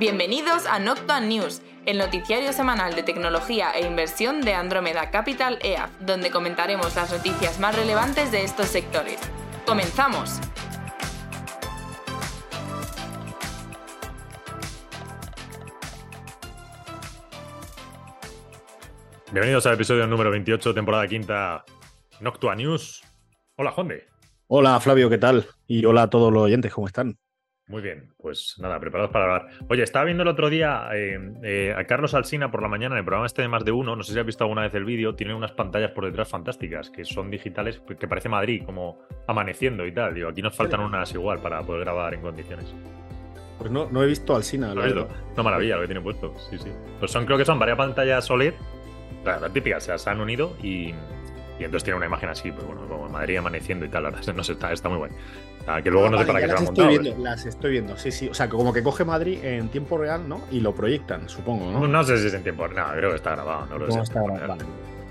Bienvenidos a Noctua News, el noticiario semanal de tecnología e inversión de Andromeda Capital EAF, donde comentaremos las noticias más relevantes de estos sectores. ¡Comenzamos! Bienvenidos al episodio número 28, temporada quinta, Noctua News. Hola, Jonde. Hola, Flavio, ¿qué tal? Y hola a todos los oyentes, ¿cómo están? Muy bien, pues nada, preparados para hablar. Oye, estaba viendo el otro día eh, eh, a Carlos Alsina por la mañana en el programa este de Más de Uno, no sé si has visto alguna vez el vídeo, tiene unas pantallas por detrás fantásticas, que son digitales, que parece Madrid, como amaneciendo y tal. Digo, aquí nos faltan unas igual para poder grabar en condiciones. Pues no, no he visto Alsina, ¿Lo has visto? No, maravilla lo que tiene puesto, sí, sí. Pues son, creo que son varias pantallas OLED, la, típica, o sea, se han unido y, y entonces tiene una imagen así, pues bueno, como Madrid amaneciendo y tal, la verdad, no sé, está, está muy bueno. Ah, que luego no, sé para qué se las estoy montado. viendo, Las estoy viendo, sí, sí. O sea, como que coge Madrid en tiempo real, ¿no? Y lo proyectan, supongo, ¿no? No sé si es en tiempo, no, creo que está grabado, no lo ¿Cómo sé. está grabado? Vale.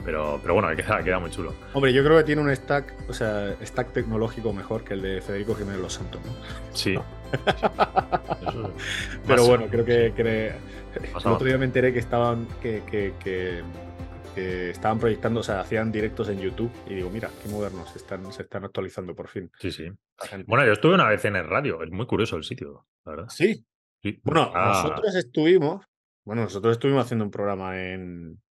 Pero, pero bueno, queda, queda muy chulo. Hombre, yo creo que tiene un stack, o sea, stack tecnológico mejor que el de Federico Jiménez Los Santos, ¿no? Sí. Eso- Pero bueno, creo que, que- el otro día me enteré que estaban que, que- que- que estaban proyectando, o sea, hacían directos en YouTube y digo, mira, qué modernos, se están, se están actualizando por fin. Sí, sí. Bueno, yo estuve una vez en el radio, es muy curioso el sitio, la verdad. sí, Sí. Bueno, Ah, nosotros estuvimos, bueno, nosotros estuvimos haciendo un programa en,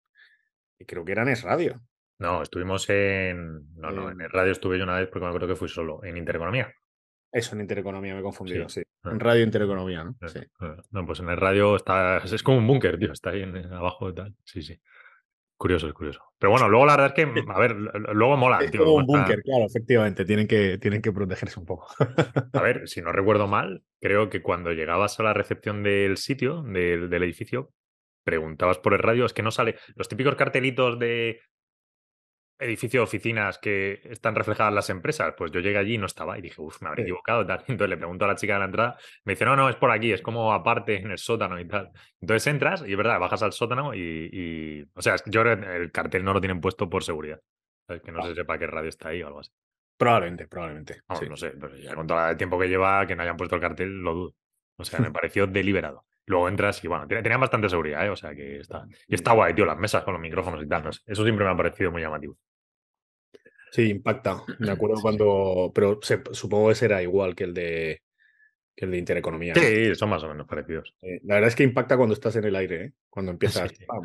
creo que era en Es Radio. No, estuvimos en. No, no, en el radio estuve yo una vez porque me acuerdo que fui solo, en Intereconomía. Eso, en Intereconomía, me he confundido, sí. Sí. Ah. En Radio Intereconomía, ¿no? Eh, Sí. eh, No, pues en el radio está. Es como un búnker, tío, está ahí en abajo y tal. Sí, sí. Curioso, es curioso. Pero bueno, luego la verdad es que, a ver, luego mola, Es tío. como un búnker, claro, efectivamente. Tienen que, tienen que protegerse un poco. A ver, si no recuerdo mal, creo que cuando llegabas a la recepción del sitio, del, del edificio, preguntabas por el radio, es que no sale. Los típicos cartelitos de edificio de oficinas que están reflejadas las empresas, pues yo llegué allí y no estaba y dije, uff, me habré equivocado. Tal. Entonces le pregunto a la chica de la entrada, me dice, no, no, es por aquí, es como aparte en el sótano y tal. Entonces entras y es verdad, bajas al sótano y, y- o sea, yo creo que el cartel no lo tienen puesto por seguridad. ¿sabes? Que no se sepa qué radio está ahí o algo así. Probablemente, probablemente. Sí. no sé, pero ya con todo el tiempo que lleva que no hayan puesto el cartel, lo dudo. O sea, me pareció deliberado. Luego entras y bueno, ten- tenían bastante seguridad, ¿eh? O sea que está. Y está guay, tío, las mesas con los micrófonos y tal. no sé, Eso siempre me ha parecido muy llamativo. Sí, impacta. Me acuerdo cuando. Pero se- supongo que será igual que el de que el de Intereconomía. ¿no? Sí, son más o menos parecidos. Eh, la verdad es que impacta cuando estás en el aire, ¿eh? Cuando empiezas. Sí. pam,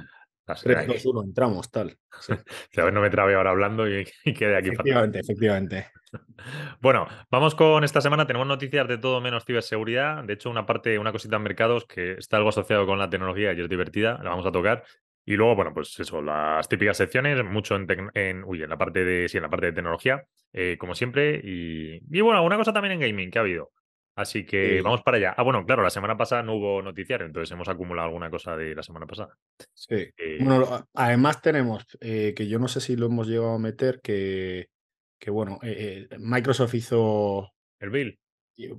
Las- 3, ay, 2, 1, entramos, tal. Sí. a ver, no me trabe ahora hablando y, y quede aquí. fatal. Efectivamente, efectivamente. Bueno, vamos con esta semana. Tenemos noticias de todo menos ciberseguridad. De hecho, una parte, una cosita en mercados que está algo asociado con la tecnología y es divertida. La vamos a tocar. Y luego, bueno, pues eso, las típicas secciones, mucho en, en, uy, en la parte de, sí, en la parte de tecnología, eh, como siempre. Y, y bueno, alguna cosa también en gaming que ha habido. Así que Sí. vamos para allá. Ah, bueno, claro, la semana pasada no hubo noticiario, entonces hemos acumulado alguna cosa de la semana pasada. Sí. Eh, Bueno, además tenemos, eh, que yo no sé si lo hemos llegado a meter, que, que bueno, eh, Microsoft hizo. el Bill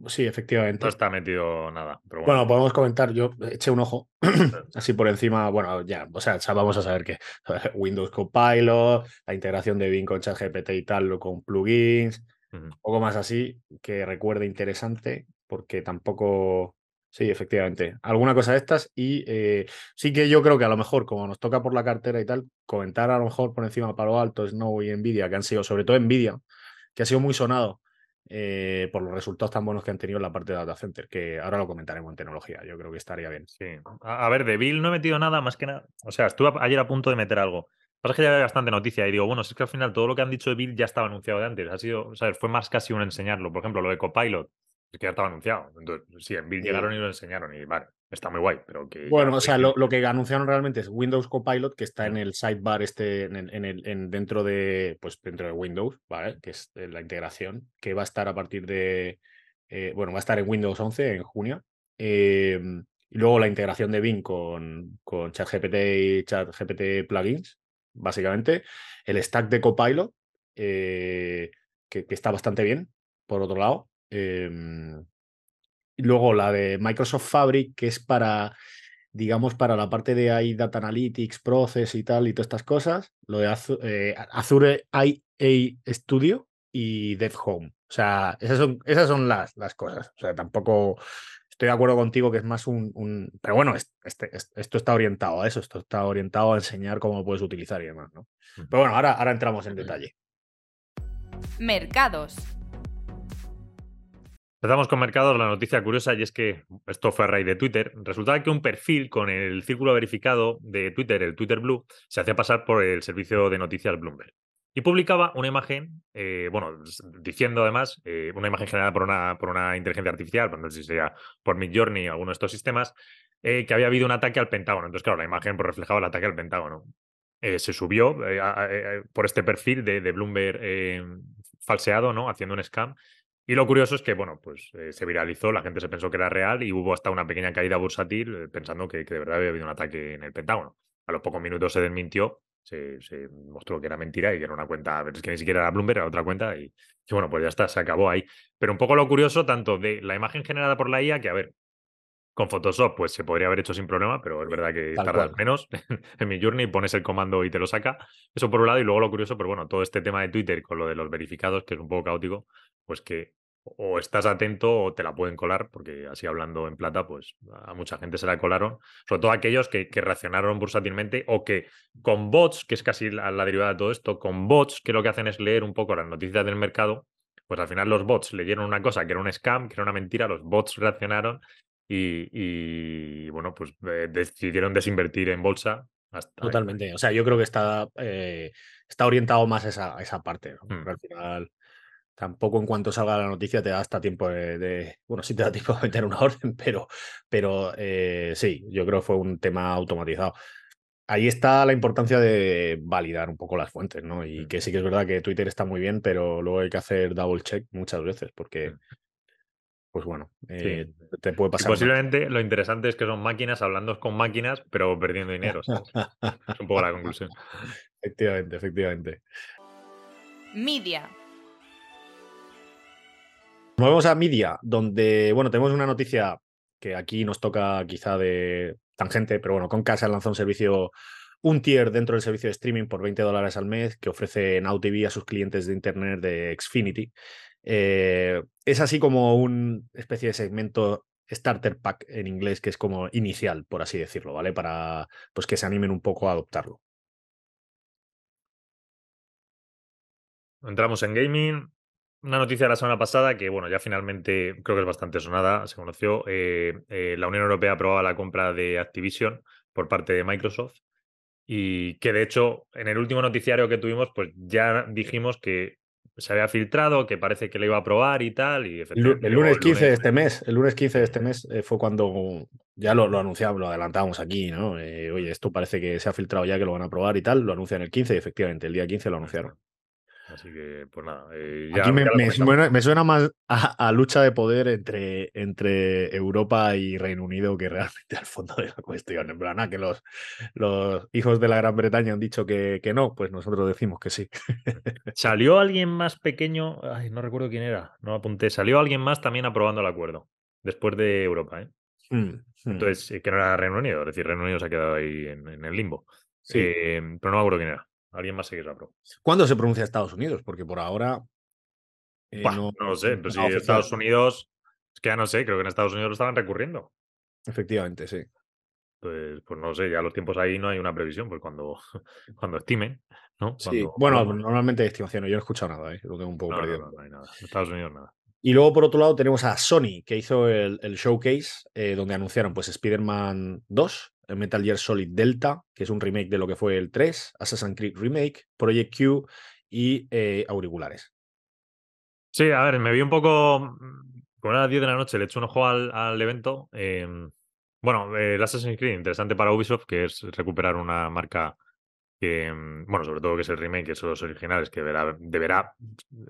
Sí, efectivamente. no está metido nada, pero bueno. Bueno, podemos comentar, yo eché un ojo así por encima, bueno, ya, o sea, ya vamos a saber que Windows Copilot, la integración de Bing con ChatGPT y tal, con plugins, Ujú. un poco más así, que recuerde interesante, porque tampoco, sí, efectivamente, alguna cosa de estas y eh, sí que yo creo que a lo mejor, como nos toca por la cartera y tal, comentar a lo mejor por encima Palo Alto, Snow y Nvidia, que han sido, sobre todo Nvidia, que ha sido muy sonado eh, por los resultados tan buenos que han tenido en la parte de data center, que ahora lo comentaremos en tecnología, yo creo que estaría bien. Sí. A, ver, de Bill no he metido nada más que nada. O sea, estuve ayer a punto de meter algo. Pasa es que ya había bastante noticia y digo, bueno, si es que al final todo lo que han dicho de Bill ya estaba anunciado de antes. Ha sido, o sea, fue más casi un enseñarlo. Por ejemplo, lo de Copilot, es que ya estaba anunciado. Entonces, sí, en Sí. llegaron y lo enseñaron y vale, está muy guay, pero que. Bueno, ya- o sea, lo, lo que anunciaron realmente es Windows Copilot, que está en el sidebar este, en el, en el- en dentro de, pues dentro de Windows, ¿vale? Que es eh, la integración, que va a estar a partir de, eh, bueno, va a estar en Windows 11 en junio. Eh, y luego la integración de Bing con, con ChatGPT y ChatGPT plugins, básicamente. El stack de Copilot, eh, que, que está bastante bien, por otro lado. Em, y luego la de Microsoft Fabric, que es para, digamos, para la parte de AI Data Analytics, Process y tal, y todas estas cosas. Lo de eh, Azure IA Studio y Dev Home. O sea, esas son, esas son las, las cosas. O sea, tampoco estoy de acuerdo contigo que es más un. Pero bueno, este, esto está orientado a eso, esto está orientado a enseñar cómo lo puedes utilizar y demás, ¿no? Pero bueno, ahora, ahora entramos en detalle. Mercados. Empezamos con mercados, la noticia curiosa, y es que esto fue a raíz de Twitter. Resultaba que un perfil con el círculo verificado de Twitter, el Twitter Blue, se hacía pasar por el servicio de noticias Bloomberg. Y publicaba una imagen, eh, bueno, diciendo además, eh, una imagen generada por una, por una inteligencia artificial, pues no sé si sea por Midjourney o alguno de estos sistemas, eh, que había habido un ataque al Pentágono. Entonces, claro, la imagen pues, reflejaba el ataque al Pentágono. se subió por este perfil de, de Bloomberg falseado, ¿no? Haciendo un scam y lo curioso es que, bueno, pues eh, se viralizó, la gente se pensó que era real y hubo hasta una pequeña caída bursátil eh, pensando que, de verdad había habido un ataque en el Pentágono. A los pocos minutos se desmintió, se, mostró que era mentira y que era una cuenta, es que ni siquiera era Bloomberg, era otra cuenta y, bueno, pues ya está, se acabó ahí. Pero un poco lo curioso tanto de la imagen generada por la IA, que a ver, con Photoshop pues se podría haber hecho sin problema, pero es verdad que tardas menos en mi journey, pones el comando y te lo saca. Eso por un lado, y luego lo curioso, pero bueno, todo este tema de Twitter con lo de los verificados, que es un poco caótico, pues que o estás atento o te la pueden colar, porque así hablando en plata, pues a mucha gente se la colaron, sobre todo aquellos que, reaccionaron bursátilmente o que con bots, que es casi la, derivada de todo esto, con bots que lo que hacen es leer un poco las noticias del mercado, pues al final los bots leyeron una cosa que era un scam, que era una mentira, los bots reaccionaron y, bueno, pues eh, decidieron desinvertir en bolsa. Totalmente, o sea, yo creo que está, eh, está orientado más a esa, esa parte, mm. al final Tampoco en cuanto salga la noticia te da hasta tiempo de, bueno, sí te da tiempo de meter una orden, pero, pero eh, sí, yo creo que fue un tema automatizado. Ahí está la importancia de validar un poco las fuentes, ¿no? Y mm. que sí que es verdad que Twitter está muy bien, pero luego hay que hacer double check muchas veces, porque, mm. pues bueno, eh, te puede pasar. posiblemente lo interesante es que son máquinas hablando con máquinas, pero perdiendo dinero. es un poco la conclusión. efectivamente, efectivamente. Media. Nos vamos a Media, donde, bueno, tenemos una noticia que aquí nos toca quizá de tangente, pero bueno, Comcast ha lanzado un servicio, un tier dentro del servicio de streaming por 20 dólares al mes que ofrece Now TV a sus clientes de Internet de Xfinity. Eh, es así como una especie de segmento starter pack en inglés que es como inicial, por así decirlo, ¿vale? Para pues que se animen un poco a adoptarlo. Entramos en gaming una noticia de la semana pasada que, bueno, ya finalmente creo que es bastante sonada. Se conoció, eh, eh, la Unión Europea aprobaba la compra de Activision por parte de Microsoft y que de hecho en el último noticiario que tuvimos, pues ya dijimos que se había filtrado, que parece que le iba a aprobar y tal. Y el, lunes 15 de este mes, el lunes 15 de este mes eh, fue cuando ya lo, lo anunciamos, lo adelantábamos aquí, ¿no? oye, esto parece que se ha filtrado ya que lo van a aprobar y tal, lo anuncian el 15 y efectivamente el día 15 lo anunciaron. Así que, pues nada. Eh, Aquí me, suena, más a, lucha de poder entre, entre Europa y Reino Unido que realmente al fondo de la cuestión. En plan, ah, que los, los hijos de la Gran Bretaña han dicho que, que no, pues nosotros decimos que sí. Salió alguien más pequeño, ay, no recuerdo quién era, no apunté. Salió alguien más también aprobando el acuerdo, después de Europa, ¿eh? Mm, mm. Entonces, eh, que no era Reino Unido, es decir, Reino Unido se ha quedado ahí en, el limbo. Sí. Eh, pero no me acuerdo quién era. Alguien más seguirá, pro. ¿Cuándo se pronuncia Estados Unidos? Porque por ahora. Eh, no, lo sé, pero si Estados Unidos. Es que ya no sé, creo que en Estados Unidos lo estaban recurriendo. Efectivamente, sí. Pues, pues no sé, ya los tiempos ahí no hay una previsión, pues cuando, cuando estimen, ¿no? sí, bueno, normalmente hay estimación, yo no he escuchado nada, ¿eh? lo tengo un poco perdido. No, hay nada. En Estados Unidos nada. Y luego, por otro lado, tenemos a Sony, que hizo el, showcase, eh, donde anunciaron pues Spider-Man 2, Metal Gear Solid Delta, que es un remake de lo que fue el 3, Assassin's Creed Remake, Project Q y eh, auriculares. Sí, a ver, me vi un poco. Mm, como a las 10 de la noche, le eché un ojo al, evento. Em, bueno, el Assassin's Creed, interesante para Ubisoft, que es recuperar una marca que, mm, bueno, sobre todo que es el remake, que son los originales, que deberá,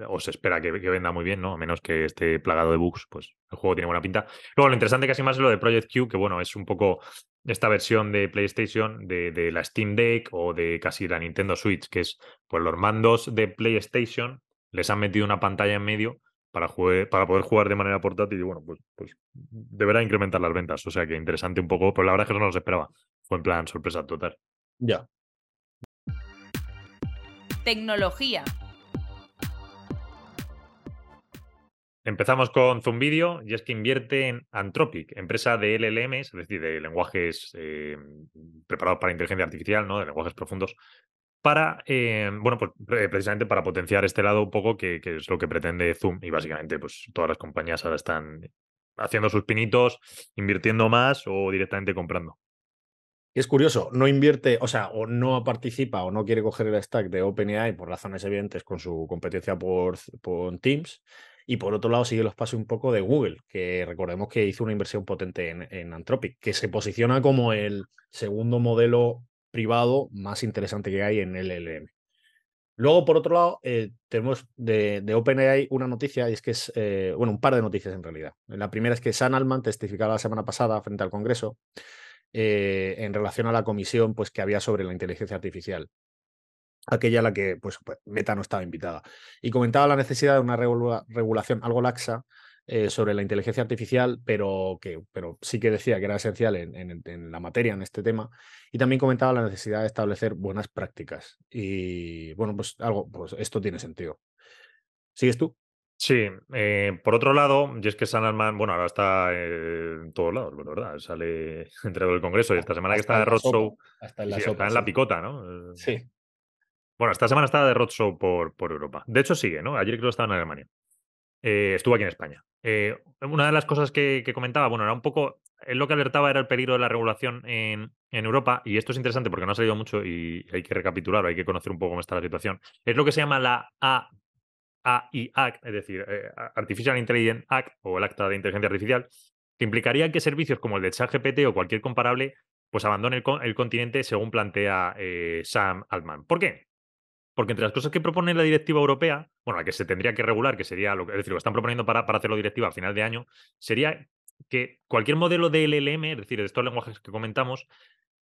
o se espera que, venda muy bien, ¿no? A menos que esté plagado de bugs, pues el juego tiene buena pinta. Luego, lo interesante casi más es lo de Project Q, que bueno, es un poco esta versión de PlayStation de, la Steam Deck o de casi la Nintendo Switch, que es, pues los mandos de PlayStation les han metido una pantalla en medio para, para poder jugar de manera portátil y bueno, pues, pues deberá incrementar las ventas. O sea que interesante un poco, pero la verdad es que no lo esperaba. Fue en plan sorpresa total. Ya, Tecnología. Empezamos con Zoom Video y es que invierte en Anthropic, empresa de LLMs, es decir, de lenguajes eh, preparados para inteligencia artificial, ¿no? de lenguajes profundos, para, eh, bueno, pues precisamente para potenciar este lado un poco que, que, es lo que pretende Zoom y básicamente pues todas las compañías ahora están haciendo sus pinitos, invirtiendo más o directamente comprando. Es curioso, no invierte, o sea, o no participa o no quiere coger el stack de OpenAI por razones evidentes con su competencia por, por Teams. Y por otro lado, sigue los pasos un poco de Google, que recordemos que hizo una inversión potente en, en Anthropic, que se posiciona como el segundo modelo privado más interesante que hay en LLM. Luego, por otro lado, eh, tenemos de, de, OpenAI una noticia, y es que es, eh, bueno, un par de noticias en realidad. La primera es que Sam Altman testificaba la semana pasada frente al Congreso eh, en relación a la comisión pues, que había sobre la inteligencia artificial, aquella a la que pues, pues Meta no estaba invitada. Y comentaba la necesidad de una regulación algo laxa eh, sobre la inteligencia artificial, pero, que, pero sí que decía que era esencial en, en, la materia, en este tema, y también comentaba la necesidad de establecer buenas prácticas. Y bueno, pues algo, pues esto tiene sentido. ¿Sigues tú? Sí, eh, por otro lado, y es que Sanalman, bueno, ahora está en todos lados, ¿verdad? Sale entre el Congreso y esta semana que está de Roadshow, está en la, está en la picota, ¿no? Sí. Bueno, esta semana está de Roadshow por, por Europa. De hecho, sigue, ¿no? Ayer creo que estaba en Alemania. Eh, estuvo aquí en España. Eh, una de las cosas que, comentaba, bueno, era un poco, él lo que alertaba era el peligro de la regulación en, Europa, y esto es interesante porque no ha salido mucho y hay que recapitular, hay que conocer un poco cómo está la situación. Es lo que se llama la AI Act, es decir, eh, Artificial Intelligence Act o el Acta de Inteligencia Artificial, que implicaría que servicios como el de ChatGPT o cualquier comparable, pues abandone el, continente según plantea Sam Altman. ¿Por qué? Porque entre las cosas que propone la directiva europea, bueno, la que se tendría que regular, que sería lo que, es decir, lo están proponiendo para, para hacerlo directiva a final de año, sería que cualquier modelo de LLM, es decir, de estos lenguajes que comentamos,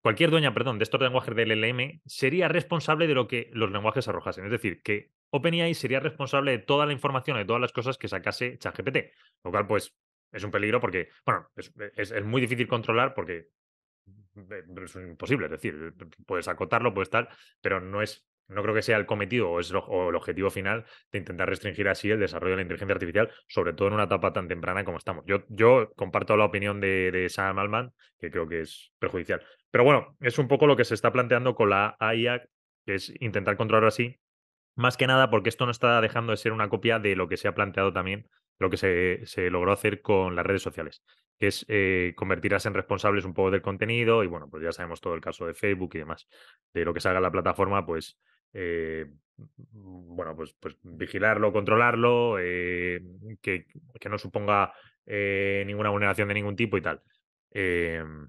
cualquier dueña, perdón, de estos lenguajes de LLM sería responsable de lo que los lenguajes arrojasen. Es decir, que OpenAI sería responsable de toda la información, de todas las cosas que sacase ChatGPT. Lo cual, pues, es un peligro porque, bueno, es, es muy difícil controlar porque es imposible. Es decir, puedes acotarlo, puedes tal, pero no es no creo que sea el cometido o, es el objetivo final de intentar restringir así el desarrollo de la inteligencia artificial, sobre todo en una etapa tan temprana como estamos. Yo, yo comparto la opinión de, Sam Altman, que creo que es perjudicial. Pero bueno, es un poco lo que se está planteando con la AIA, que es intentar controlar así, más que nada porque esto no está dejando de ser una copia de lo que se ha planteado también, lo que se, logró hacer con las redes sociales, que es eh, convertirlas en responsables un poco del contenido y bueno, pues ya sabemos todo el caso de Facebook y demás. De lo que salga la plataforma, pues eh, bueno, pues, pues vigilarlo, controlarlo, eh, que, que, no suponga eh, ninguna vulneración de ningún tipo y tal. Em,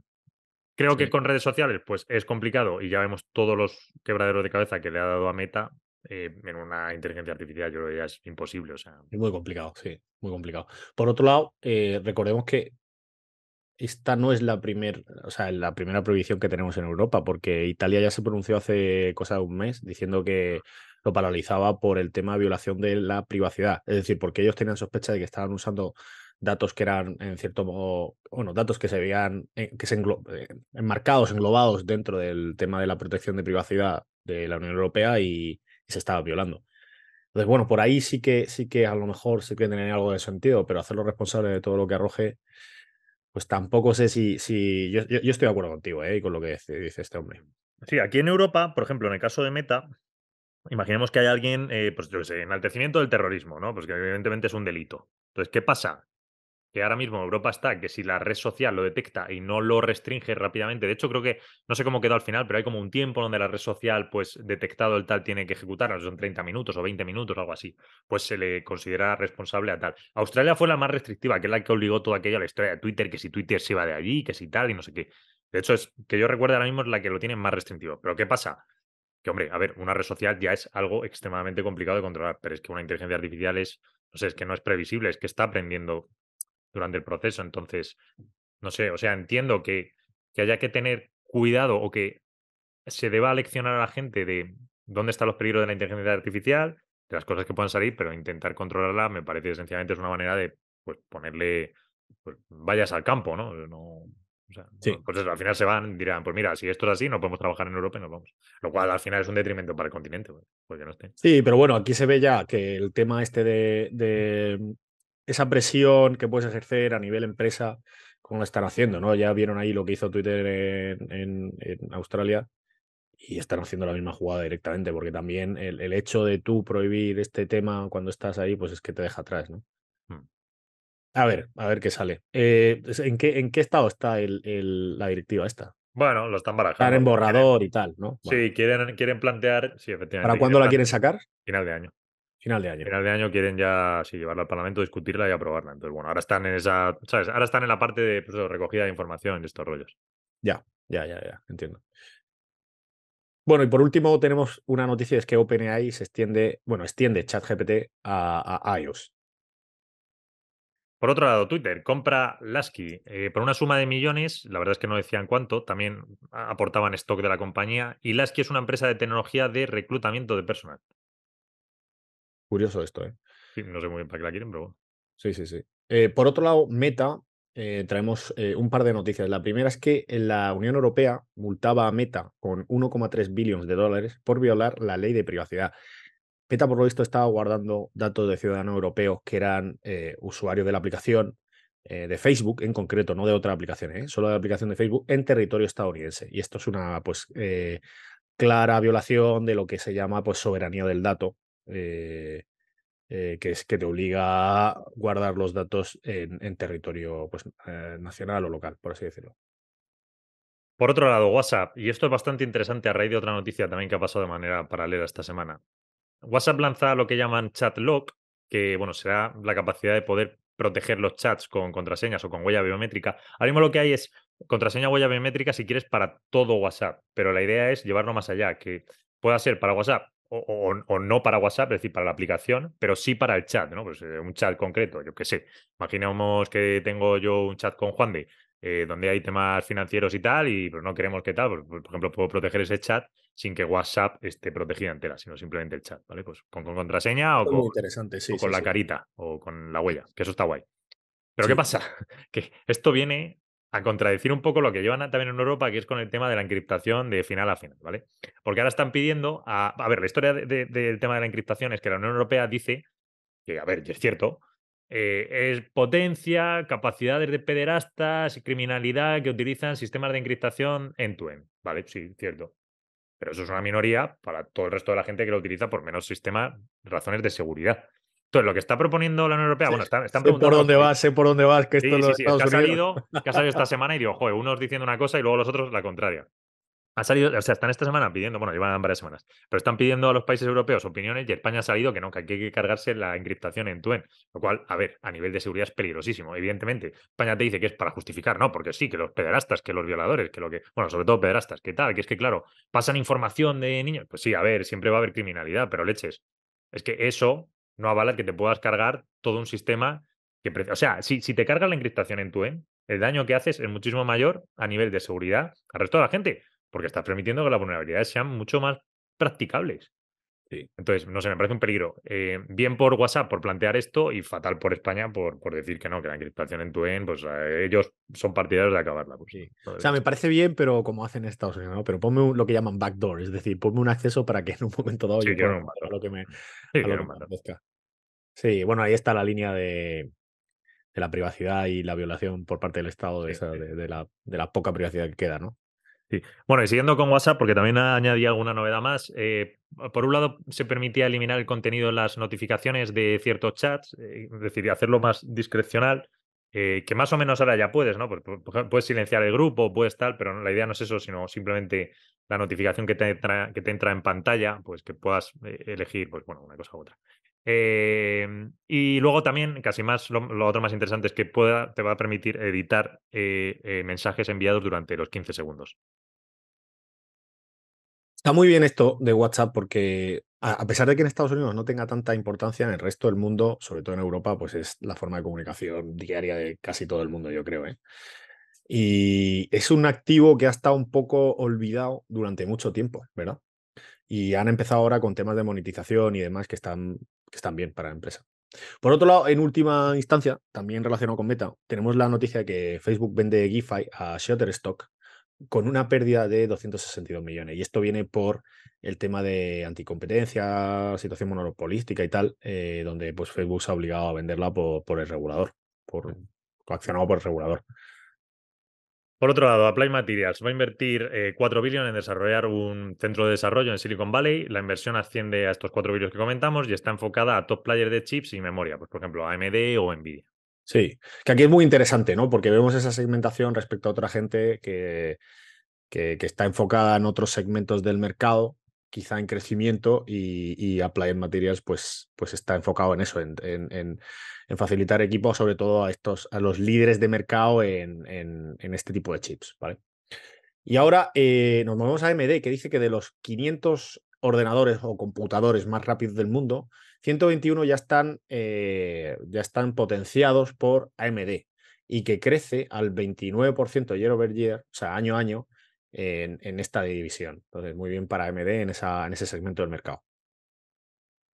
creo que con redes sociales, pues es complicado y ya vemos todos los quebraderos de cabeza que le ha dado a Meta. En una inteligencia artificial, yo creo que ya es imposible. O sea. Es muy complicado, sí, muy complicado. Por otro lado, recordemos que esta no es la, primer, o sea, la primera prohibición que tenemos en Europa, porque Italia ya se pronunció hace cosa de un mes diciendo que lo paralizaba por el tema de violación de la privacidad. Es decir, porque ellos tenían sospecha de que estaban usando datos que eran, en cierto modo, bueno, datos que se veían, eh, que se eh, enmarcados, englobados dentro del tema de la protección de privacidad de la Unión Europea y, se estaba violando. Entonces, bueno, por ahí sí que, sí que a lo mejor sí que tiene algo de sentido, pero hacerlo responsable de todo lo que arroje pues tampoco sé si, si yo, yo, estoy de acuerdo contigo ¿eh? con lo que dice, este hombre. Sí, aquí en Europa, por ejemplo, en el caso de Meta, imaginemos que hay alguien, eh, pues yo qué sé, enaltecimiento del terrorismo, ¿no? Pues que evidentemente es un delito. Entonces, ¿qué pasa? Que ahora mismo Europa está, que si la red social lo detecta y no lo restringe rápidamente, de hecho creo que, no sé cómo quedó al final, pero hay como un tiempo donde la red social, pues detectado el tal, tiene que ejecutar, son 30 minutos o 20 minutos, algo así, pues se le considera responsable a tal. Australia fue la más restrictiva, que es la que obligó todo aquello a la historia de Twitter, que si Twitter se iba de allí, que si tal, y no sé qué. De hecho, es que yo recuerdo ahora mismo es la que lo tiene más restrictivo. Pero ¿qué pasa? Que, hombre, a ver, una red social ya es algo extremadamente complicado de controlar, pero es que una inteligencia artificial es, no sé, es que no es previsible, es que está aprendiendo durante el proceso. Entonces, no sé, o sea, entiendo que, que haya que tener cuidado o que se deba leccionar a la gente de dónde están los peligros de la inteligencia artificial, de las cosas que puedan salir, pero intentar controlarla me parece esencialmente es una manera de pues, ponerle, pues, vayas al campo, ¿no? no o sea, sí. Pues eso, al final se van, dirán, pues mira, si esto es así, no podemos trabajar en Europa y nos vamos. Lo cual al final es un detrimento para el continente, porque no esté. Sí, pero bueno, aquí se ve ya que el tema este de esa presión que puedes ejercer a nivel empresa, como lo están haciendo, ¿no? Ya vieron ahí lo que hizo Twitter en, Australia y están haciendo la misma jugada directamente, porque también el, hecho de tú prohibir este tema cuando estás ahí, pues es que te deja atrás, ¿no? Hmm. A ver, a ver qué sale. Eh, ¿en, qué, ¿En qué estado está el, la directiva esta? Bueno, lo están barajando. Están en borrador y tal, ¿no? Sí, quieren, quieren plantear, sí, efectivamente. ¿Para cuándo la quieren sacar? Final de año. Final de año. Final de año quieren ya sí, llevarla al Parlamento, discutirla y aprobarla. Entonces, bueno, ahora están en esa, ¿sabes? Ahora están en la parte de pues, recogida de información y estos rollos. Ya, ya, ya, ya, entiendo. Bueno, y por último tenemos una noticia, es que OpenAI se extiende, bueno, extiende ChatGPT a, a iOS. Por otro lado, Twitter compra Lasky eh, por una suma de millones, la verdad es que no decían cuánto, también aportaban stock de la compañía, y Lasky es una empresa de tecnología de reclutamiento de personal. Curioso esto, ¿eh? Sí, no sé muy bien para qué la quieren, pero bueno. Sí, sí, sí. Eh, por otro lado, Meta, eh, traemos eh, un par de noticias. La primera es que la Unión Europea multaba a Meta con 1,3 billones de dólares por violar la ley de privacidad. Meta, por lo visto, estaba guardando datos de ciudadanos europeos que eran usuarios de la aplicación de Facebook, en concreto, no de otra aplicación, solo de la aplicación de Facebook, en territorio estadounidense. Y esto es una pues, clara violación de lo que se llama pues, soberanía del dato eh, eh, que es que te obliga a guardar los datos en, territorio pues, eh, nacional o local, por así decirlo. Por otro lado, WhatsApp, y esto es bastante interesante a raíz de otra noticia también que ha pasado de manera paralela esta semana. WhatsApp lanza lo que llaman Chat Lock, que bueno, será la capacidad de poder proteger los chats con contraseñas o con huella biométrica. Ahora mismo lo que hay es contraseña huella biométrica si quieres para todo WhatsApp, pero la idea es llevarlo más allá, que pueda ser para WhatsApp o, no para WhatsApp, es decir, para la aplicación, pero sí para el chat, ¿no? Pues eh, un chat concreto, yo qué sé. Imaginemos que tengo yo un chat con Juan de, eh, donde hay temas financieros y tal, y pues no queremos que tal, pues, por ejemplo, puedo proteger ese chat sin que WhatsApp esté protegida entera, sino simplemente el chat, ¿vale? Pues con, contraseña o con, interesante, con la carita o con la huella, que eso está guay. Pero ¿qué pasa? Que esto viene a contradecir un poco lo que llevan también en Europa, que es con el tema de la encriptación de final a final, ¿vale? Porque ahora están pidiendo a. A ver, la historia del tema de la encriptación es que la Unión Europea dice que, a ver, es cierto, eh, es potencia, capacidades de pederastas y criminalidad que utilizan sistemas de encriptación en tu end, ¿vale? Sí, cierto. Pero eso es una minoría para todo el resto de la gente que lo utiliza por menos sistema, razones de seguridad. Entonces, lo que está proponiendo la Unión Europea, bueno, están, están preguntando. por dónde vas, sé por dónde vas, que esto sí, sí, que ha, salido, que ha salido esta semana y digo, joder, unos diciendo una cosa y luego los otros la contraria. Ha salido, o sea, están esta semana pidiendo, bueno, llevan varias semanas, pero están pidiendo a los países europeos opiniones y España ha salido que no, que hay que cargarse la encriptación en Tuen. Lo cual, a ver, a nivel de seguridad es peligrosísimo. Evidentemente, España te dice que es para justificar, no, porque sí, que los pederastas, que los violadores, que lo que, bueno, sobre todo pederastas, que tal, que es que, claro, pasan información de niños. Pues sí, a ver, siempre va a haber criminalidad, pero leches. Es que eso no avala que te puedas cargar todo un sistema que... O sea, si, si te cargas la encriptación en tu end, el daño que haces es muchísimo mayor a nivel de seguridad al resto de la gente, porque estás permitiendo que las vulnerabilidades sean mucho más practicables. Entonces, no sé, me parece un peligro. Eh, bien por WhatsApp por plantear esto y fatal por España por, por decir que no, que la encriptación en tu end, pues eh, ellos son partidarios de acabarla. Pues, sí. O sea, me parece bien, pero como hacen en Estados Unidos, ¿no? Pero ponme lo que llaman backdoor, es decir, ponme un acceso para que en un momento dado yo pueda a lo que me, sí, Sí, bueno, ahí está la línea de, de, la privacidad y la violación por parte del Estado de, esa, de, la, de la poca privacidad que queda, ¿no? Bueno, y siguiendo con WhatsApp, porque también añadí alguna novedad más. Eh, por un lado, se permitía eliminar el contenido en las notificaciones de ciertos chats, eh, es decir, hacerlo más discrecional, eh, que más o menos ahora ya puedes, ¿no? Puedes silenciar el grupo, puedes tal, pero la idea no es eso, sino simplemente la notificación que te entra, que te entra en pantalla, pues que puedas elegir, pues bueno, una cosa u otra. y luego también, casi más, lo, otro más interesante es que pueda, te va a permitir editar mensajes enviados durante los 15 segundos. Está muy bien esto de WhatsApp porque a pesar de que en Estados Unidos no tenga tanta importancia, en el resto del mundo, sobre todo en Europa, pues es la forma de comunicación diaria de casi todo el mundo, yo creo. ¿eh? Y es un activo que ha estado un poco olvidado durante mucho tiempo, ¿verdad? Y han empezado ahora con temas de monetización y demás que están, que están bien para la empresa. Por otro lado, en última instancia, también relacionado con Meta, tenemos la noticia de que Facebook vende GIFI a Shutterstock con una pérdida de 262 millones. Y esto viene por el tema de anticompetencia, situación monopolística y tal, eh, donde pues, Facebook se ha obligado a venderla por, por el regulador, por, coaccionado por el regulador. Por otro lado, Applied Materials va a invertir 4 eh, billones en desarrollar un centro de desarrollo en Silicon Valley. La inversión asciende a estos 4 billones que comentamos y está enfocada a top players de chips y memoria, pues, por ejemplo, AMD o Nvidia. Sí, que aquí es muy interesante, ¿no? Porque vemos esa segmentación respecto a otra gente que, que, está enfocada en otros segmentos del mercado, quizá en crecimiento, y, Applied Materials pues, pues está enfocado en eso, en, en, facilitar equipos, sobre todo a estos, a los líderes de mercado en, este tipo de chips, ¿vale? Y ahora eh, nos movemos a AMD, que dice que de los 500 ordenadores o computadores más rápidos del mundo, 121 ya están, eh, ya están potenciados por AMD y que crece al 29% year over year, o sea, año a año, en, en, esta división. Entonces, muy bien para AMD en, esa, en ese segmento del mercado.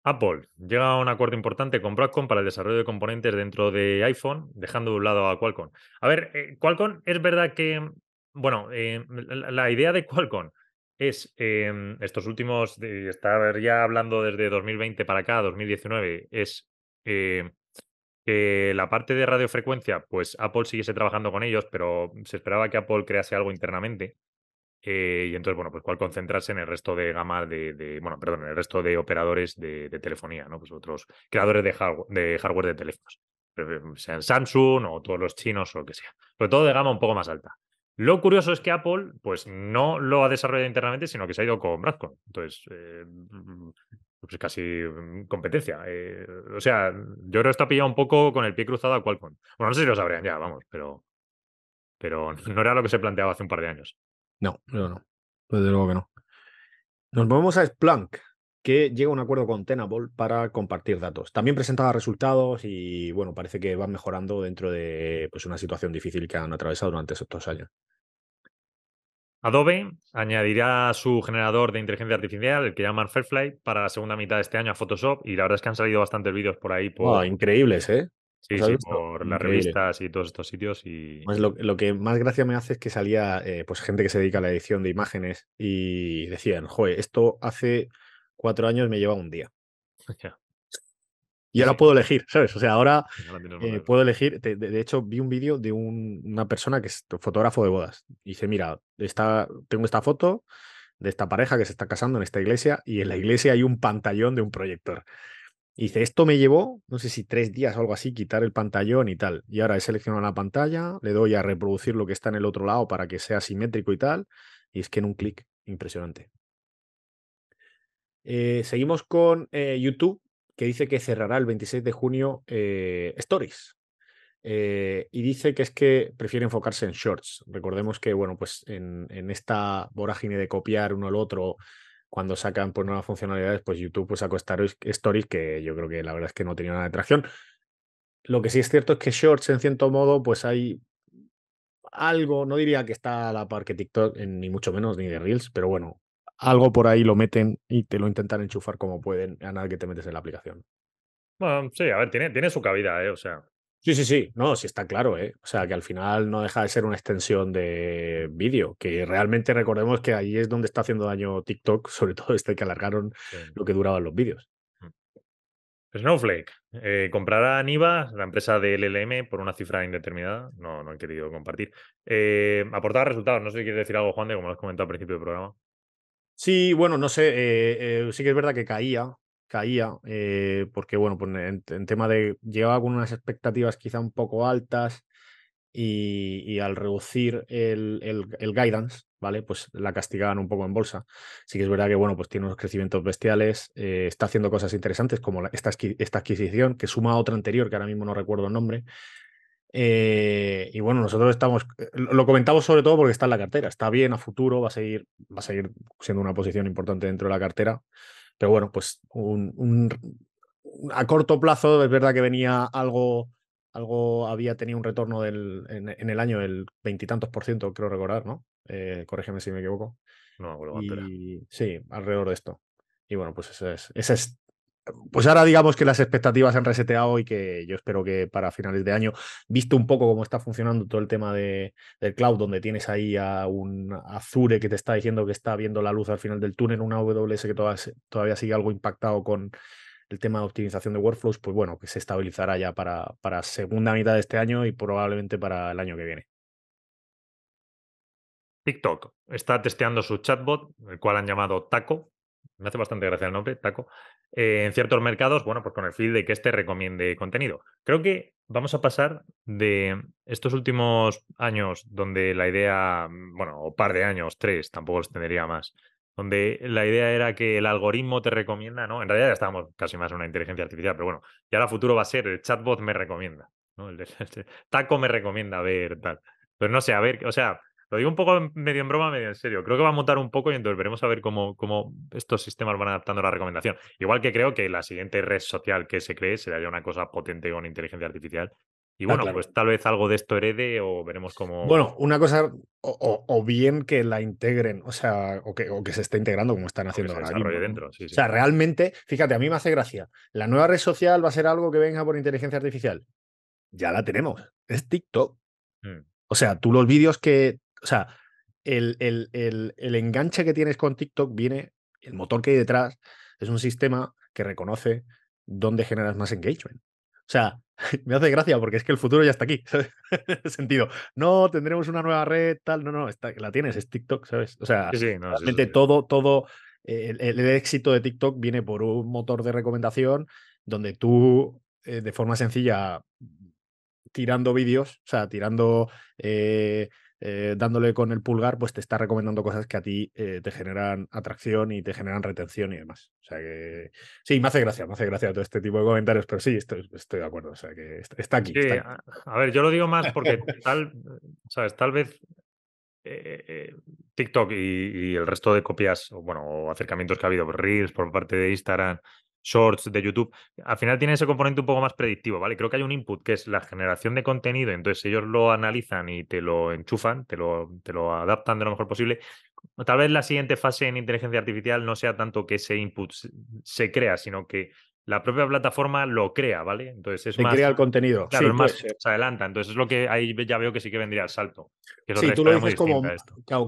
Apple llega a un acuerdo importante con Broadcom para el desarrollo de componentes dentro de iPhone, dejando de un lado a Qualcomm. A ver, eh, Qualcomm es verdad que, bueno, eh, la, idea de Qualcomm es em, estos últimos, de estar ya hablando desde 2020 para acá, 2019, es eh, que la parte de radiofrecuencia, pues Apple siguiese trabajando con ellos, pero se esperaba que Apple crease algo internamente. Eh, y entonces, bueno, pues cuál concentrarse en el resto de gama de, bueno, perdón, en el resto de operadores de, telefonía, ¿no? Pues otros creadores de, de hardware de teléfonos, sean Samsung o todos los chinos o lo que sea, sobre todo de gama un poco más alta. Lo curioso es que Apple, pues no lo ha desarrollado internamente, sino que se ha ido con Broadcom. Entonces, eh, pues casi mm, competencia. Eh, o sea, yo creo que está pillado un poco con el pie cruzado a Qualcomm. Bueno, no sé si lo sabrían ya, vamos, pero, pero no era lo que se planteaba hace un par de años. No, no, no. Desde luego que no. Nos movemos a Splunk, que llega a un acuerdo con Tenable para compartir datos. También presentaba resultados y bueno, parece que van mejorando dentro de pues, una situación difícil que han atravesado durante estos años. Adobe añadirá su generador de inteligencia artificial, el que llaman Fairfly, para la segunda mitad de este año a Photoshop y la verdad es que han salido bastantes vídeos por ahí. Por... increíbles, ¿eh? Sí, sí, por las revistas y todos estos sitios. Y... Pues lo, que más gracia me hace es que salía eh, pues gente que se dedica a la edición de imágenes y decían, joder, esto hace cuatro años me lleva un día. Y ahora puedo elegir, ¿sabes? O sea, ahora eh, puedo elegir. De, hecho, vi un vídeo de una persona que es fotógrafo de bodas. Y dice, mira, tengo esta foto de esta pareja que se está casando en esta iglesia y en la iglesia hay un pantallón de un proyector. Y dice, esto me llevó, no sé si tres días o algo así, quitar el pantallón y tal. Y ahora he seleccionado la pantalla, le doy a reproducir lo que está en el otro lado para que sea simétrico y tal. Y es que en un clic, impresionante. Eh, seguimos con eh, YouTube, que dice que cerrará el 26 de junio eh, Stories. y dice que es que prefiere enfocarse en shorts. Recordemos que, bueno, pues en, en esta vorágine de copiar uno al otro cuando sacan pues, nuevas funcionalidades, pues YouTube pues, sacó Stories que yo creo que la verdad es que no tenía nada de atracción. Lo que sí es cierto es que Shorts, en cierto modo, pues hay algo, no diría que está a la par que TikTok, ni mucho menos, ni de Reels, pero bueno, algo por ahí lo meten y te lo intentan enchufar como pueden a nada que te metes en la aplicación. Bueno, sí, a ver, tiene, tiene su cabida, ¿eh? O sea, Sí, sí, sí, no, sí está claro, ¿eh? O sea, que al final no deja de ser una extensión de vídeo, que realmente recordemos que ahí es donde está haciendo daño TikTok, sobre todo este que alargaron lo que duraban los vídeos. Mm. Snowflake eh, comprará Niva, la empresa de LLM, por una cifra indeterminada. No, no he querido compartir. Eh, aportaba resultados. No sé si quieres decir algo, Juan, de como lo has comentado al principio del programa. Sí, bueno, no sé. Eh, sí que es verdad que caía caía, eh, porque bueno, pues en, tema de llevaba con unas expectativas quizá un poco altas y, al reducir el, el, guidance, ¿vale? Pues la castigaban un poco en bolsa. Sí que es verdad que bueno, pues tiene unos crecimientos bestiales, eh, está haciendo cosas interesantes como esta, esta adquisición, que suma a otra anterior, que ahora mismo no recuerdo el nombre. Eh, y bueno, nosotros estamos, lo comentamos sobre todo porque está en la cartera, está bien a futuro, va a seguir, va a seguir siendo una posición importante dentro de la cartera. Pero bueno, pues un, a corto plazo es verdad que venía algo, algo había tenido un retorno del, en, el año del veintitantos por ciento, creo recordar, ¿no? Eh, corrígeme si me equivoco. No, y, Sí, alrededor de esto. Y bueno, pues esa es, esa es pues ahora digamos que las expectativas han reseteado y que yo espero que para finales de año, visto un poco cómo está funcionando todo el tema de, del cloud, donde tienes ahí a un Azure que te está diciendo que está viendo la luz al final del túnel, una AWS que todavía, todavía sigue algo impactado con el tema de optimización de workflows, pues bueno, que se estabilizará ya para, para segunda mitad de este año y probablemente para el año que viene. TikTok está testeando su chatbot, el cual han llamado Taco, me hace bastante gracia el nombre, Taco, eh, en ciertos mercados, bueno, pues con el fin de que este recomiende contenido. Creo que vamos a pasar de estos últimos años donde la idea, mm, bueno, o par de años, tres, tampoco los tendría más, donde la idea era que el algoritmo te recomienda, ¿no? En realidad ya estábamos casi más en una inteligencia artificial, pero bueno, ya la futuro va a ser el chatbot me recomienda, ¿no? El, taco me recomienda ver tal. Pero no sé, a ver, o sea, lo digo un poco medio en broma, medio en serio. Creo que va a mutar un poco y entonces veremos a ver cómo, cómo estos sistemas van adaptando la recomendación. Igual que creo que la siguiente red social que se cree será ya una cosa potente con inteligencia artificial. Y ah, bueno, pues tal vez algo de esto herede o veremos cómo. Bueno, una cosa, o, bien que la integren, o sea, o que, o que se esté integrando como están haciendo ahora. Dentro, O sea, realmente, fíjate, a mí me hace gracia. La nueva red social va a ser algo que venga por inteligencia artificial. Ya la tenemos. Es TikTok. Mm. O sea, tú los vídeos que o sea, el, el, el, enganche que tienes con TikTok viene, el motor que hay detrás es un sistema que reconoce dónde generas más engagement. O sea, me hace gracia porque es que el futuro ya está aquí. ¿sabes? en ese sentido, no tendremos una nueva red, tal, no, no, está, la tienes, es TikTok, ¿sabes? O sea, realmente todo, todo, el, éxito de TikTok viene por un motor de recomendación donde tú, eh, de forma sencilla, tirando vídeos, o sea, tirando eh, eh, dándole con el pulgar, pues te está recomendando cosas que a ti eh, te generan atracción y te generan retención y demás. O sea que sí, me hace gracia, me hace gracia todo este tipo de comentarios, pero sí, estoy, estoy de acuerdo. O sea que está aquí. A ver, yo lo digo más porque tal, ¿sabes? Tal vez eh, TikTok y, el resto de copias, o bueno, o acercamientos que ha habido, Reels por parte de Instagram, shorts de YouTube, al final tiene ese componente un poco más predictivo, ¿vale? Creo que hay un input que es la generación de contenido, entonces ellos lo analizan y te lo enchufan, te lo, te lo adaptan de lo mejor posible. Tal vez la siguiente fase en inteligencia artificial no sea tanto que ese input se crea, sino que la propia plataforma lo crea, ¿vale? Entonces es más. crea el contenido. Claro, es más, se adelanta. Entonces es lo que ahí ya veo que sí que vendría el salto. sí, tú lo dices como,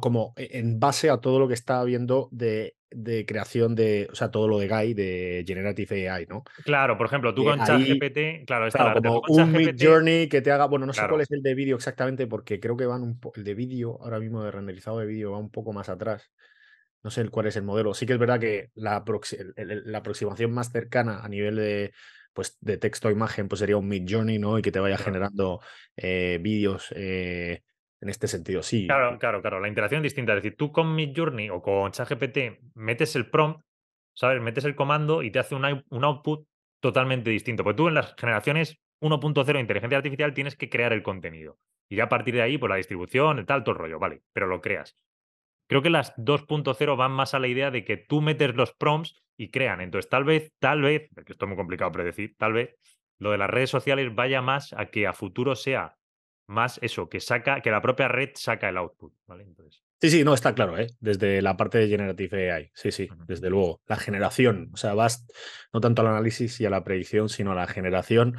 como en base a todo lo que está viendo de, de, creación de, o sea, todo lo de Guy, de Generative AI, ¿no? Claro, por ejemplo, tú con ChatGPT, claro, está como un Mid Journey que te haga, bueno, no sé cuál es el de vídeo exactamente, porque creo que van un poco, el de vídeo, ahora mismo de renderizado de vídeo va un poco más atrás. No sé cuál es el modelo. Sí que es verdad que la, la aproximación más cercana a nivel de, pues, de texto a imagen pues sería un Mid Journey, ¿no? Y que te vaya generando eh, vídeos eh, en este sentido, sí. Claro, claro, claro. La interacción es distinta. Es decir, tú con Mid Journey o con ChatGPT metes el prompt, ¿sabes? Metes el comando y te hace un, un output totalmente distinto. Porque tú en las generaciones 1.0 de inteligencia artificial tienes que crear el contenido. Y ya a partir de ahí, pues la distribución, el tal, todo el rollo, vale, pero lo creas. Creo que las 2.0 van más a la idea de que tú metes los prompts y crean. Entonces, tal vez, tal vez, porque esto es muy complicado predecir, tal vez lo de las redes sociales vaya más a que a futuro sea más eso, que saca, que la propia red saca el output, ¿vale? Entonces. Sí, sí, no, está claro, ¿eh? desde la parte de Generative AI, sí, sí, desde luego. La generación, o sea, vas no tanto al análisis y a la predicción, sino a la generación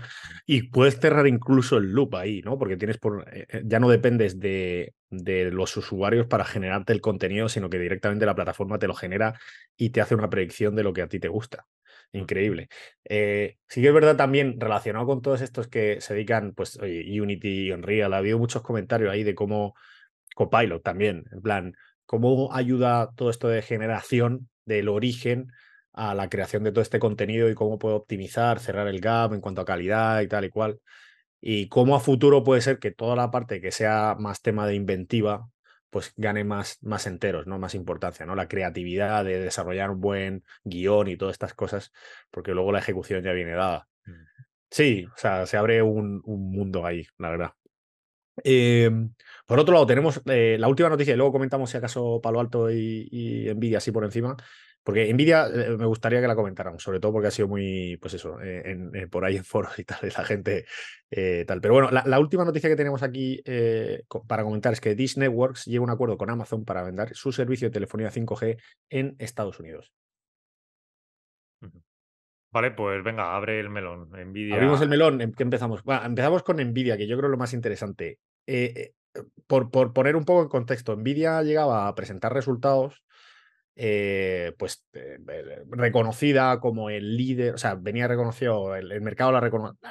y puedes cerrar incluso el loop ahí, ¿no? Porque tienes por, eh, eh, ya no dependes de, de los usuarios para generarte el contenido, sino que directamente la plataforma te lo genera y te hace una predicción de lo que a ti te gusta. Increíble. Eh, sí que es verdad también, relacionado con todos estos que se dedican, pues, oye, Unity y Unreal, ha habido muchos comentarios ahí de cómo Copilot también, en plan, cómo ayuda todo esto de generación del origen a la creación de todo este contenido y cómo puede optimizar, cerrar el gap en cuanto a calidad y tal y cual. Y cómo a futuro puede ser que toda la parte que sea más tema de inventiva, pues gane más, más enteros, ¿no? Más importancia, ¿no? La creatividad de desarrollar un buen guion y todas estas cosas, porque luego la ejecución ya viene dada. Mm. Sí, o sea, se abre un, un mundo ahí, la verdad. Em, por otro lado, tenemos eh, la última noticia y luego comentamos si acaso Palo Alto y, y Nvidia así por encima. Porque Nvidia eh, me gustaría que la comentáramos, sobre todo porque ha sido muy, pues eso, eh, por ahí en foros y tal, de la gente tal. Pero bueno, la, última noticia que tenemos aquí para comentar es que Dish Networks llega a un acuerdo con Amazon para vender su servicio de telefonía 5G en Estados Unidos. Vale, pues venga, abre el melón. Nvidia. Abrimos el melón, ¿en qué empezamos? Bueno, empezamos con Nvidia, que yo creo lo más interesante. Eh, eh, por, poner un poco en contexto, Nvidia llegaba a presentar resultados eh, pues reconocida como el líder, o sea, venía reconocido, el, mercado la,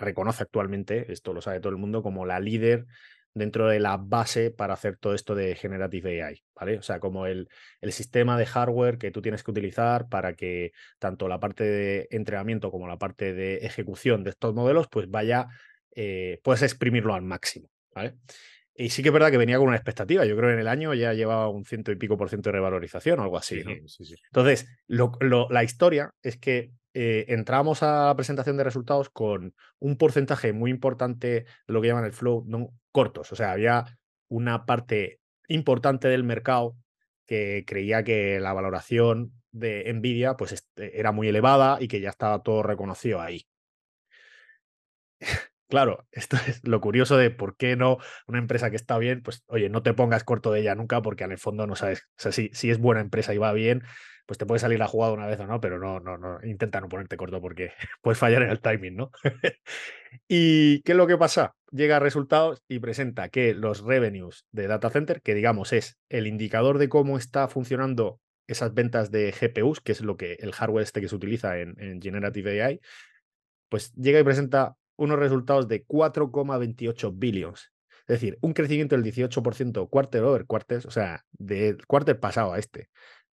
reconoce actualmente, esto lo sabe todo el mundo, como la líder dentro de la base para hacer todo esto de Generative AI, ¿vale? O sea, como el, el, sistema de hardware que tú tienes que utilizar para que tanto la parte de entrenamiento como la parte de ejecución de estos modelos, pues vaya, eh, puedes exprimirlo al máximo, ¿vale? Y sí que es verdad que venía con una expectativa. Yo creo que en el año ya llevaba un ciento y pico por ciento de revalorización o algo así. Entonces, la historia es que eh, entramos a la presentación de resultados con un porcentaje muy importante de lo que llaman el flow no, cortos. O sea, había una parte importante del mercado que creía que la valoración de Nvidia pues, este, era muy elevada y que ya estaba todo reconocido ahí. Claro, esto es lo curioso de por qué no una empresa que está bien, pues oye, no te pongas corto de ella nunca porque en el fondo no sabes, o sea, si, si es buena empresa y va bien, pues te puede salir la jugada una vez o no, pero no, no, no, intenta no ponerte corto porque puedes fallar en el timing, ¿no? ¿Y qué es lo que pasa? Llega a resultados y presenta que los revenues de data center, que digamos es el indicador de cómo está funcionando esas ventas de GPUs, que es lo que el hardware este que se utiliza en, en Generative AI, pues llega y presenta unos resultados de 4,28 billions. Es decir, un crecimiento del 18% quarter over quarter, o sea, del quarter pasado a este.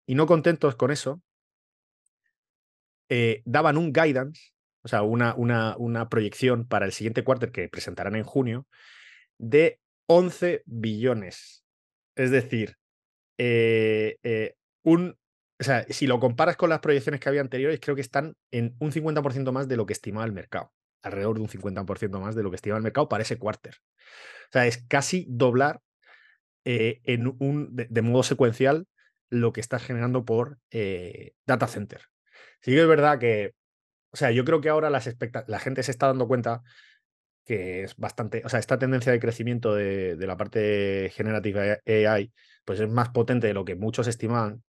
Y no contentos con eso, eh, daban un guidance, o sea, una, una, una proyección para el siguiente quarter que presentarán en junio, de 11 billones. Es decir, eh, eh, un, o sea, si lo comparas con las proyecciones que había anteriores, creo que están en un 50% más de lo que estimaba el mercado alrededor de un 50% más de lo que estima el mercado para ese quarter. O sea, es casi doblar eh, en un, de, modo secuencial lo que estás generando por eh, data center. Sí que es verdad que, o sea, yo creo que ahora las la gente se está dando cuenta que es bastante, o sea, esta tendencia de crecimiento de, de la parte generativa AI, pues es más potente de lo que muchos estimaban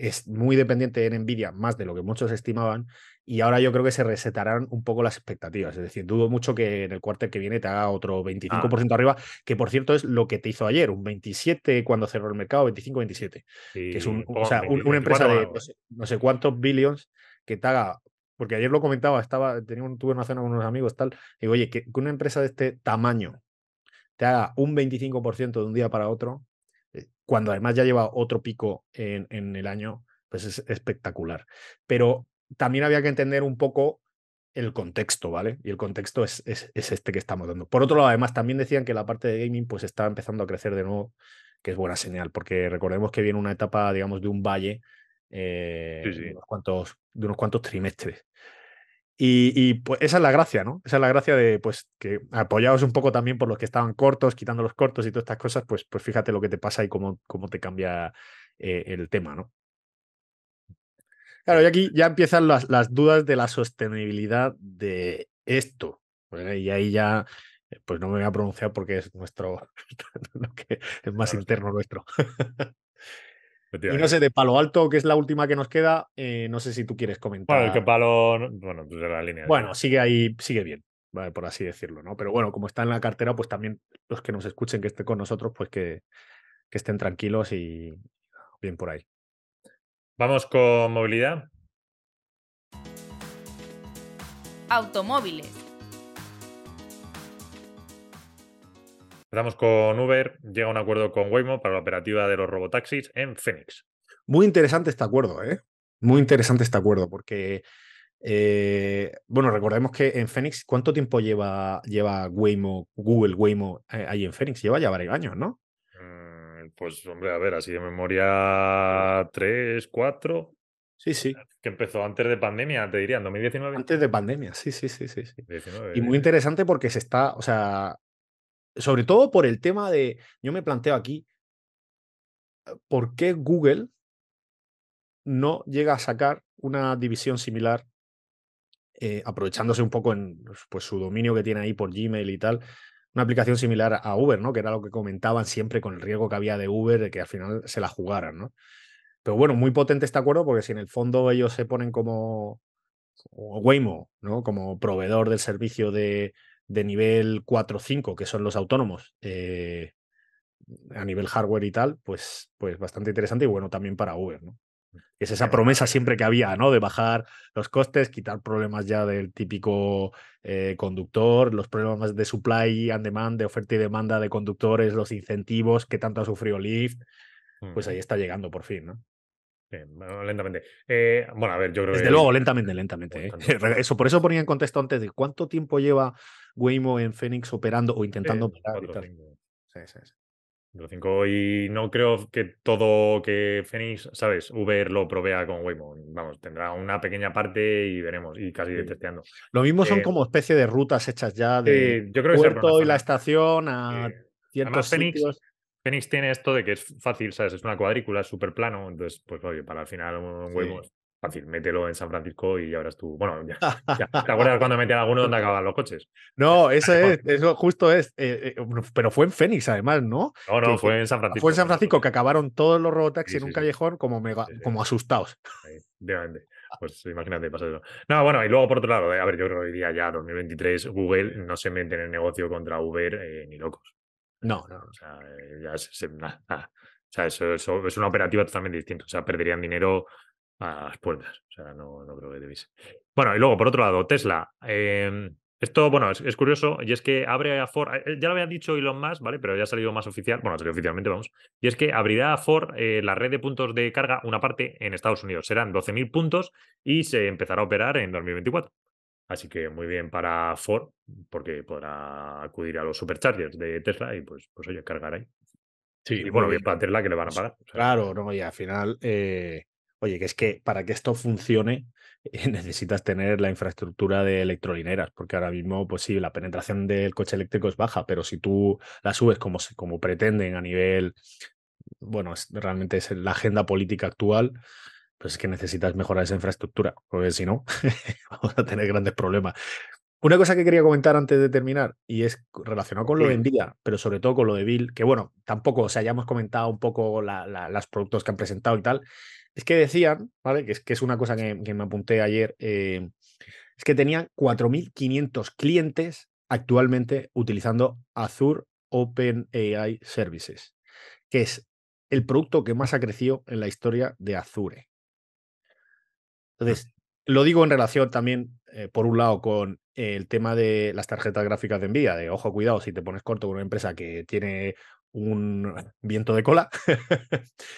es muy dependiente en Nvidia, más de lo que muchos estimaban, y ahora yo creo que se resetarán un poco las expectativas. Es decir, dudo mucho que en el cuartel que viene te haga otro 25% ah. arriba, que por cierto es lo que te hizo ayer, un 27 cuando cerró el mercado, 25-27. que es un, o sea, una empresa de no sé, cuántos billions que te haga. Porque ayer lo comentaba, estaba, tenía un, tuve una cena con unos amigos, tal, y digo, oye, que, que una empresa de este tamaño te haga un 25% de un día para otro, cuando además ya lleva otro pico en, en, el año, pues es espectacular. Pero también había que entender un poco el contexto, ¿vale? Y el contexto es, es, este que estamos dando. Por otro lado, además, también decían que la parte de gaming pues estaba empezando a crecer de nuevo, que es buena señal, porque recordemos que viene una etapa, digamos, de un valle eh, De, unos cuantos, de unos cuantos trimestres. Y, pues esa es la gracia, ¿no? Esa es la gracia de, pues, que apoyados un poco también por los que estaban cortos, quitando los cortos y todas estas cosas, pues, pues fíjate lo que te pasa y cómo, cómo te cambia eh, el tema, ¿no? Claro, y aquí ya empiezan las, las dudas de la sostenibilidad de esto. y ahí ya, eh, pues no me voy a pronunciar porque es nuestro, lo que es más interno nuestro. Y no sé, de Palo Alto, que es la última que nos queda, eh, no sé si tú quieres comentar. Bueno, el que Palo, bueno, pues de la línea. Bueno, sigue ahí, sigue bien, por así decirlo, ¿no? Pero bueno, como está en la cartera, pues también los que nos escuchen, que estén con nosotros, pues que, que estén tranquilos y bien por ahí. Vamos con movilidad. Automóviles. Empezamos con Uber, llega un acuerdo con Waymo para la operativa de los robotaxis en Phoenix. Muy interesante este acuerdo, ¿eh? Muy interesante este acuerdo, porque, eh, bueno, recordemos que en Phoenix, ¿cuánto tiempo lleva, lleva Waymo, Google Waymo eh, ahí en Phoenix? Lleva ya varios años, ¿no? Mm, pues, hombre, a ver, así de memoria, tres, cuatro. Sí, sí. Que empezó antes de pandemia, te diría, en 2019. Antes de pandemia, sí, sí, sí, sí. y muy interesante porque se está, o sea, sobre todo por el tema de, yo me planteo aquí, eh, ¿por qué Google no llega a sacar una división similar, eh, aprovechándose un poco en pues, su dominio que tiene ahí por Gmail y tal, una aplicación similar a Uber, ¿no? Que era lo que comentaban siempre con el riesgo que había de Uber de que al final se la jugaran, ¿no? Pero bueno, muy potente este acuerdo porque si en el fondo ellos se ponen como Waymo, ¿no? Como proveedor del servicio de, de nivel 4 o 5, que son los autónomos, eh, a nivel hardware y tal, pues, pues bastante interesante y bueno también para Uber, ¿no? Es esa promesa siempre que había, ¿no? De bajar los costes, quitar problemas ya del típico eh, conductor, los problemas de supply and demand, de oferta y demanda de conductores, los incentivos que tanto ha sufrido Lyft, pues ahí está llegando por fin, ¿no? Lentamente. Eh, bueno, a ver, yo creo Desde luego, lentamente, lentamente. ¿eh? Eso, por eso ponía en contexto antes de cuánto tiempo lleva Waymo en Phoenix operando o intentando operar. Sí, sí, sí. Y no creo que todo que Phoenix, ¿sabes? Uber lo provea con Waymo. Vamos, tendrá una pequeña parte y veremos, y casi testeando. Lo mismo son eh, como especie de rutas hechas ya de yo creo puerto y la estación a ciertos sitios. Phoenix, tiene esto de que es fácil, ¿sabes? Es una cuadrícula, es súper plano, entonces, pues oye, para el final un Waymo fácil, mételo en San Francisco y ya verás tú. Bueno, ya, ¿te acuerdas cuando metían alguno donde acaban los coches? No, eso es, eso justo es. Eh, eh, pero fue en Phoenix, además, ¿no? No, no, fue en San Francisco. Fue en San Francisco que acabaron todos los robotaxis en un callejón como, mega, como asustados. Obviamente. Pues imagínate, pasa eso. No, bueno, y luego por otro lado, eh, a ver, yo creo que hoy día ya 2023 Google no se mete en el negocio contra Uber ni locos. No, no. O sea, ya se, nada, O sea, eso, es una operativa totalmente distinta. O sea, perderían dinero a las puertas. O sea, no, no creo que debiese. Bueno, y luego, por otro lado, Tesla. Em, esto, bueno, es, curioso, y es que abre a Ford, eh, ya lo había dicho Elon Musk, ¿vale? Pero ya ha salido más oficial, bueno, ha salido oficialmente, vamos, y es que abrirá a Ford eh, la red de puntos de carga, una parte en Estados Unidos. Serán 12.000 puntos y se empezará a operar en 2024. Así que muy bien para Ford, porque podrá acudir a los superchargers de Tesla y pues, pues oye, cargar ahí. Sí, y bueno, bien para Tesla que le van a pagar. claro, no, y al final eh, Oye, que es que para que esto funcione necesitas tener la infraestructura de electrolineras, porque ahora mismo, pues sí, la penetración del coche eléctrico es baja, pero si tú la subes como, como pretenden a nivel, bueno, realmente es la agenda política actual, pues es que necesitas mejorar esa infraestructura, porque si no, vamos a tener grandes problemas. Una cosa que quería comentar antes de terminar, y es relacionado con lo de Nvidia, pero sobre todo con lo de Bill, que bueno, tampoco, o sea, ya hemos comentado un poco los productos que han presentado y tal, es que decían, ¿vale? Que es, que es una cosa que, me apunté ayer, eh, es que tenían 4.500 clientes actualmente utilizando Azure OpenAI Services, que es el producto que más ha crecido en la historia de Azure. Entonces, lo digo en relación también, eh, por un lado, con el tema de las tarjetas gráficas de envía, de ojo, cuidado, si te pones corto con una empresa que tiene un viento de cola,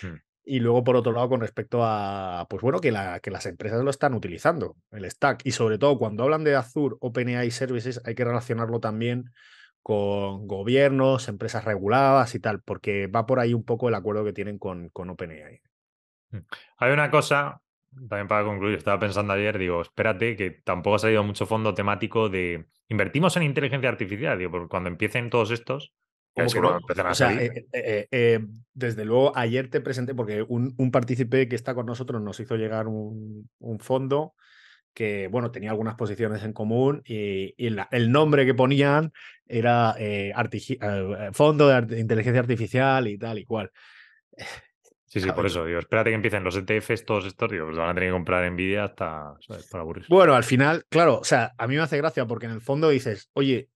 hmm. Y luego, por otro lado, con respecto a, pues bueno, que, la, que las empresas lo están utilizando, el stack. Y sobre todo, cuando hablan de Azure OpenAI Services, hay que relacionarlo también con gobiernos, empresas reguladas y tal, porque va por ahí un poco el acuerdo que tienen con, con OpenAI. Mm. Hay una cosa, también para concluir, estaba pensando ayer, digo, espérate, que tampoco ha salido mucho fondo temático de invertimos en inteligencia artificial, digo, porque cuando empiecen todos estos, o sea, eh, eh, eh, desde luego, ayer te presenté, porque un, un partícipe que está con nosotros nos hizo llegar un, fondo que, bueno, tenía algunas posiciones en común y, el nombre que ponían era Fondo de Inteligencia Artificial y tal y cual. Sí, sí, por eso, digo, espérate que empiecen los ETFs todos estos, digo, pues van a tener que comprar Nvidia hasta para aburrirse. Bueno, al final, claro, o sea, a mí me hace gracia porque en el fondo dices, oye,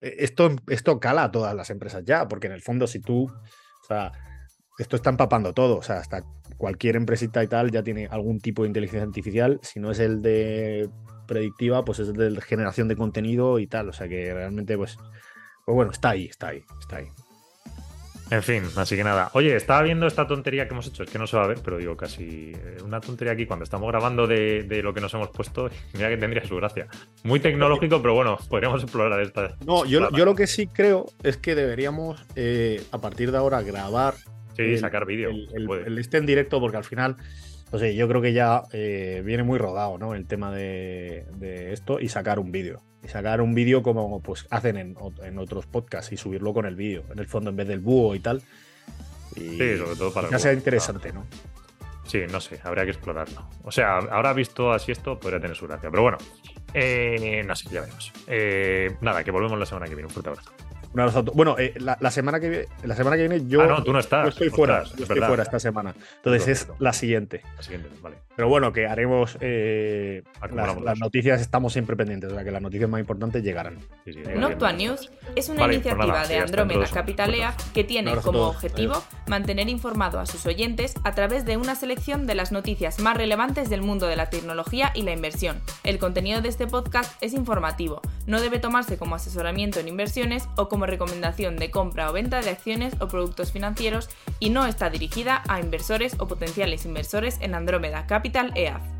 e, esto, esto cala a todas las empresas ya, porque en el fondo si tú, o sea, esto está empapando todo, o sea, hasta cualquier empresita y tal ya tiene algún tipo de inteligencia artificial, si no es el de predictiva, pues es el de generación de contenido y tal, o sea que realmente pues, pues bueno, está ahí, está ahí, está ahí. En fin, así que nada. Oye, estaba viendo esta tontería que hemos hecho, es que no se va a ver, pero digo casi eh, una tontería aquí cuando estamos grabando de, lo que nos hemos puesto. Mira que tendría su gracia. Muy tecnológico, pero bueno, podríamos explorar esta. No, yo, yo lo que sí creo es que deberíamos, eh, a partir de ahora, grabar. Sí, sacar vídeo. El, el, este en directo, porque al final. No sé, yo creo que ya eh, viene muy rodado, ¿no? El tema de, de esto y sacar un vídeo y sacar un vídeo como pues hacen en, en, otros podcasts y subirlo con el vídeo, en el fondo en vez del búho y tal. Y sí, sobre todo para. Que sea interesante, ¿no? Sí, no sé, habría que explorarlo. O sea, ahora visto así esto, podría tener su gracia. Pero bueno, eh, no sé, ya veremos. Eh, nada, que volvemos la semana que viene. Un fuerte abrazo. Un abrazo a to- Bueno, eh, la, la semana que viene, la semana que viene yo, Ah, no, tú no estás. yo estoy fuera, yo estoy verdad. fuera esta semana. Entonces es la siguiente. La siguiente, vale. Pero bueno, que haremos eh, las, noticias, estamos siempre pendientes, o sea que las noticias más importantes llegarán. Sí, sí, Noctua News es una Vale, pues iniciativa nada, sí, de de Andrómeda dos semanas. Capital EAF que tiene como objetivo Adiós. mantener informado a sus oyentes a través de una selección de las noticias más relevantes del mundo de la tecnología y la inversión. El contenido de este podcast es informativo, no debe tomarse como asesoramiento en inversiones o recomendación de compra o venta de acciones o productos financieros y no está dirigida a inversores o potenciales inversores en Andrómeda Capital EAF.